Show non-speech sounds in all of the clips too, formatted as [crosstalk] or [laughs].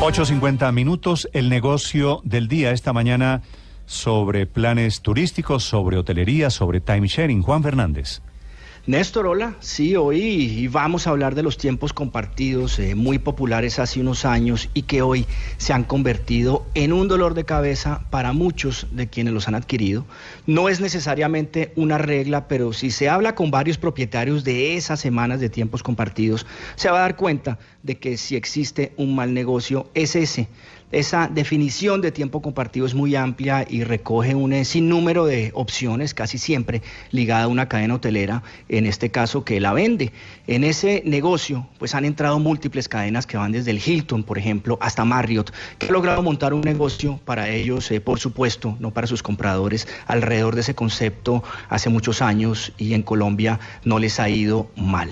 8.50 minutos, el negocio del día esta mañana sobre planes turísticos, sobre hotelería, sobre timesharing. Juan Fernández. Néstor, hola. Sí, hoy vamos a hablar de los tiempos compartidos, eh, muy populares hace unos años y que hoy se han convertido en un dolor de cabeza para muchos de quienes los han adquirido. No es necesariamente una regla, pero si se habla con varios propietarios de esas semanas de tiempos compartidos, se va a dar cuenta de que si existe un mal negocio es ese esa definición de tiempo compartido es muy amplia y recoge un eh, sinnúmero de opciones, casi siempre ligada a una cadena hotelera, en este caso que la vende. En ese negocio, pues han entrado múltiples cadenas que van desde el Hilton, por ejemplo, hasta Marriott, que han logrado montar un negocio para ellos, eh, por supuesto, no para sus compradores, alrededor de ese concepto hace muchos años y en Colombia no les ha ido mal.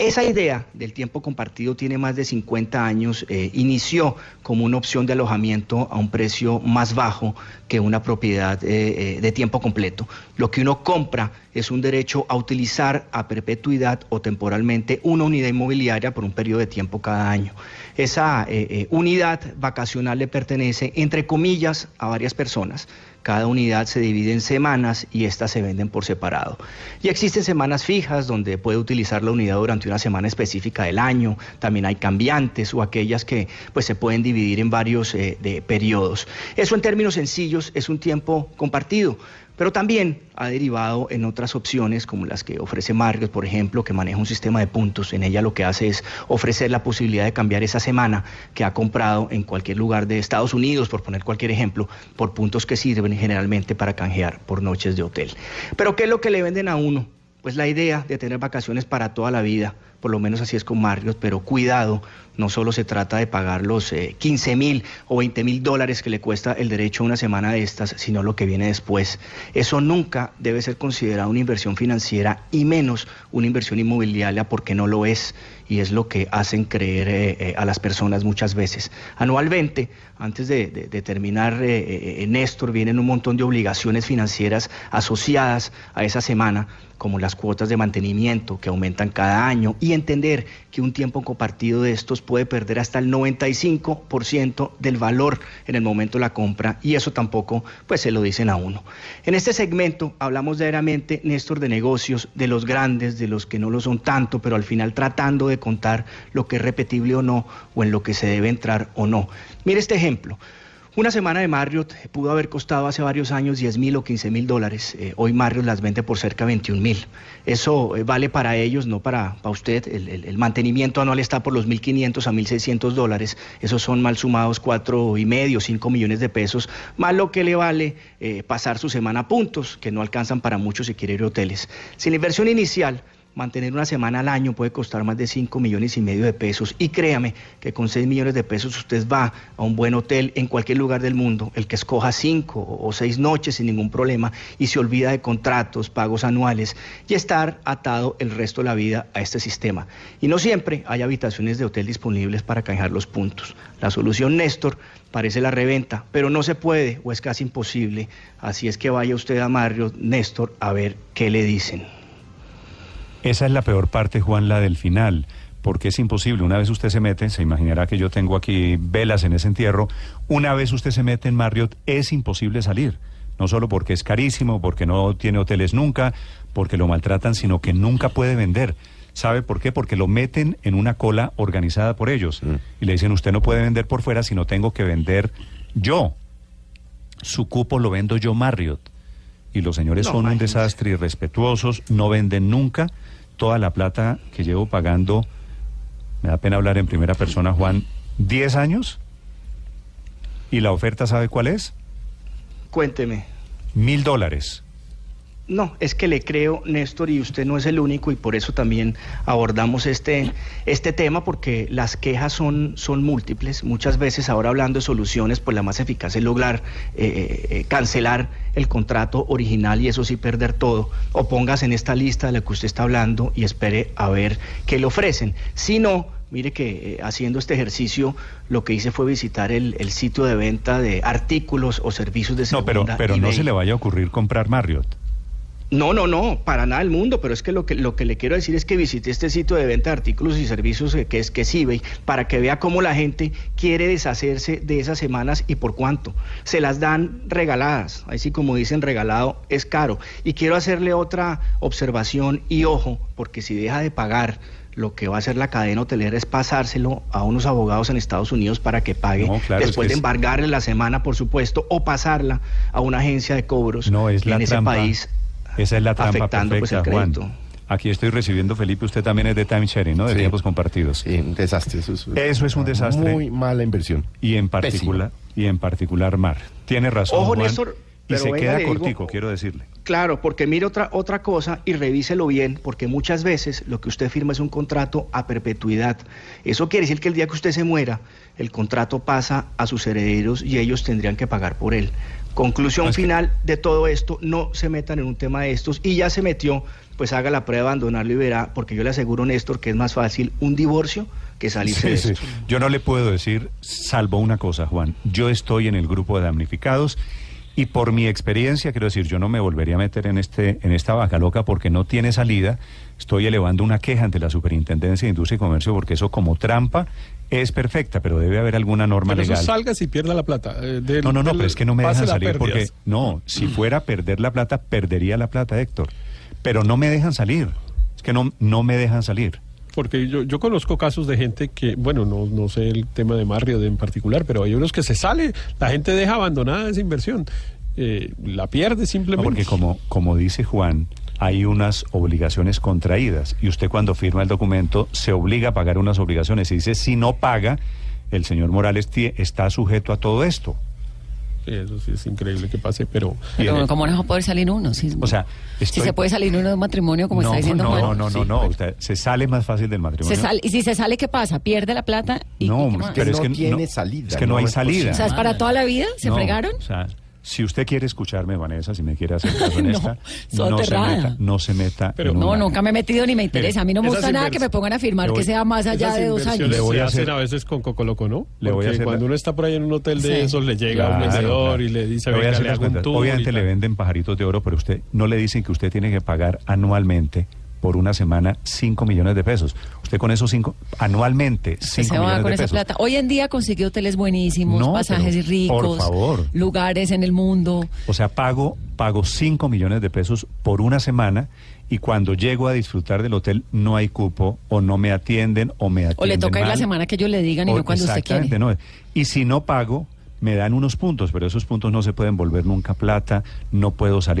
Esa idea del tiempo compartido tiene más de 50 años, eh, inició como una opción de alojamiento a un precio más bajo que una propiedad eh, eh, de tiempo completo. Lo que uno compra es un derecho a utilizar a perpetuidad o temporalmente una unidad inmobiliaria por un periodo de tiempo cada año. Esa unidad vacacional le pertenece, entre comillas, a varias personas. Cada unidad se divide en semanas y estas se venden por separado. Y existen semanas fijas donde puede utilizar la unidad durante una semana específica del año. También hay cambiantes o aquellas que pues, se pueden dividir en varios eh, de periodos. Eso en términos sencillos es un tiempo compartido pero también ha derivado en otras opciones como las que ofrece Marriott, por ejemplo, que maneja un sistema de puntos. En ella lo que hace es ofrecer la posibilidad de cambiar esa semana que ha comprado en cualquier lugar de Estados Unidos, por poner cualquier ejemplo, por puntos que sirven generalmente para canjear por noches de hotel. Pero ¿qué es lo que le venden a uno? Pues la idea de tener vacaciones para toda la vida por lo menos así es con Marriott, pero cuidado, no solo se trata de pagar los 15 eh, mil o 20 mil dólares que le cuesta el derecho a una semana de estas, sino lo que viene después. Eso nunca debe ser considerado una inversión financiera y menos una inversión inmobiliaria porque no lo es y es lo que hacen creer eh, eh, a las personas muchas veces. Anualmente, antes de, terminar, Néstor, vienen un montón de obligaciones financieras asociadas a esa semana, como las cuotas de mantenimiento que aumentan cada año y entender que un tiempo compartido de estos puede perder hasta el 95% del valor en el momento de la compra y eso tampoco pues se lo dicen a uno. En este segmento hablamos diariamente, Néstor, de negocios, de los grandes, de los que no lo son tanto, pero al final tratando de contar lo que es repetible o no o en lo que se debe entrar o no. Mire este ejemplo. Una semana de Marriott pudo haber costado hace varios años 10 mil o 15 mil dólares. Eh, hoy Marriott las vende por cerca de 21 mil. Eso eh, vale para ellos, no para, para usted. El, mantenimiento anual está por los 1.500 a 1.600 dólares. Esos son mal sumados cuatro y medio, 5 millones de pesos, más lo que le vale eh, pasar su semana a puntos, que no alcanzan para muchos si quiere ir a hoteles. Sin inversión inicial, mantener una semana al año puede costar más de 5 millones y medio de pesos. Y créame que con 6 millones de pesos usted va a un buen hotel en cualquier lugar del mundo, el que escoja 5 o 6 noches sin ningún problema y se olvida de contratos, pagos anuales y estar atado el resto de la vida a este sistema. Y no siempre hay habitaciones de hotel disponibles para canjear los puntos. La solución, Néstor, parece la reventa, pero no se puede o es casi imposible. Así es que vaya usted a Mario, Néstor, a ver qué le dicen. Esa es la peor parte, Juan, la del final, porque es imposible. Una vez usted se mete, se imaginará que yo tengo aquí velas en ese entierro, una vez usted se mete en Marriott, es imposible salir. No solo porque es carísimo, porque no tiene hoteles nunca, porque lo maltratan, sino que nunca puede vender. ¿Sabe por qué? Porque lo meten en una cola organizada por ellos. Mm. Y le dicen, usted no puede vender por fuera, sino tengo que vender yo. Su cupo lo vendo yo Marriott. Y los señores son un desastre, irrespetuosos, no venden nunca toda la plata que llevo pagando, me da pena hablar en primera persona, Juan, 10 años. ¿Y la oferta sabe cuál es? Cuénteme. Mil dólares. No, es que le creo, Néstor, y usted no es el único, y por eso también abordamos este, este tema, porque las quejas son, son múltiples. Muchas veces, ahora hablando de soluciones, pues la más eficaz es lograr eh, eh, eh, cancelar el contrato original y eso sí perder todo. O póngase en esta lista de la que usted está hablando y espere a ver qué le ofrecen. Si no, Mire que haciendo este ejercicio lo que hice fue visitar el, el, sitio de venta de artículos o servicios de segunda. No, pero, pero no se le vaya a ocurrir comprar Marriott. No, no, no, para nada del mundo, pero es que lo que lo que le quiero decir es que visite este sitio de venta de artículos y servicios que es que es eBay para que vea cómo la gente quiere deshacerse de esas semanas y por cuánto. Se las dan regaladas, así como dicen regalado es caro. Y quiero hacerle otra observación y ojo, porque si deja de pagar lo que va a hacer la cadena hotelera es pasárselo a unos abogados en Estados Unidos para que pague no, claro, después es que de embargarle la semana, por supuesto, o pasarla a una agencia de cobros no, es la en trampa. ese país esa es la trampa afectando perfecta, pues, el crédito. Aquí estoy recibiendo, Felipe, usted también es de time sharing, ¿no? De Sí. tiempos compartidos. Sí, un desastre. Eso es, Eso es un desastre. Muy mala inversión. Y en particular, y en particular Mar. Tiene razón. Ojo, Juan, Néstor, y se venga, queda digo- cortico, quiero decirle. Claro, porque mire otra, otra cosa y revíselo bien, porque muchas veces lo que usted firma es un contrato a perpetuidad. Eso quiere decir que el día que usted se muera, el contrato pasa a sus herederos y ellos tendrían que pagar por él. Conclusión No, es que- final de todo esto, no se metan en un tema de estos y ya se metió, pues haga la prueba de abandonarlo y verá, porque yo le aseguro, Néstor, que es más fácil un divorcio que salirse de sí. esto. Yo no le puedo decir, salvo una cosa, Juan. Yo estoy en el grupo de damnificados y por mi experiencia, quiero decir, yo no me volvería a meter en, este, en esta vaca loca porque no tiene salida. Estoy elevando una queja ante la Superintendencia de Industria y Comercio porque eso como trampa es perfecta, pero debe haber alguna norma Pero eso legal. salga si pierda la plata. eh, del- No, no, no, del- pero es que no me dejan salir porque no, si fuera a perder la plata, perdería la plata, Héctor. Pero no me dejan salir. Es que no, no me dejan salir. Porque yo, yo conozco casos de gente que, bueno, no, no sé el tema de Mario en particular, pero hay unos que se sale, la gente deja abandonada esa inversión, eh, la pierde No, simplemente. porque como, como dice Juan, hay unas obligaciones contraídas y usted cuando firma el documento se obliga a pagar unas obligaciones y dice si no paga, el señor Morales está sujeto a todo esto. Sí, Eso sí es increíble que pase, pero... Pero ¿cómo no va a poder salir uno? Si, O sea, si se puede salir uno de un matrimonio, como no, está diciendo no, Juan. no, no, no, Sí, no, pero- usted se sale más fácil del matrimonio. Se sale, y si se sale, ¿qué pasa? ¿Pierde la plata? ¿Y, no, y qué más? pero es No tiene no, salida, Es que no, no hay salida. O sea, ¿es para toda la vida? ¿Se No, fregaron? O sea, si usted quiere escucharme, Vanessa, si me quiere hacer caso [laughs] en No, esta, no se meta, no se meta. Pero- en No, una- nunca me he metido ni me interesa. A mí no me gusta nada que me pongan a firmar voy- que sea más allá de dos años. Le voy a hacer- a veces con Cocoloco, ¿no? Le voy a hacer cuando la- uno está por ahí en un hotel de Sí. esos, le llega un Claro, vendedor claro. y le dice, Le voy a hacer le las hago un cuentas. tour Obviamente le venden pajaritos de oro, pero usted no le dicen que usted tiene que pagar anualmente por una semana 5 millones de pesos. Usted con esos 5, anualmente Se 5 se va millones con de esa pesos. plata. Hoy en día consigue hoteles buenísimos, No, pasajes ricos, por favor. lugares en el mundo. O sea, pago, pago 5 millones de pesos por una semana y cuando llego a disfrutar del hotel no hay cupo o no me atienden o me atienden O le toca ir la mal. semana que ellos le digan y no cuando usted quiere. no. Y si no pago, me dan unos puntos, pero esos puntos no se pueden volver nunca plata, no puedo salir.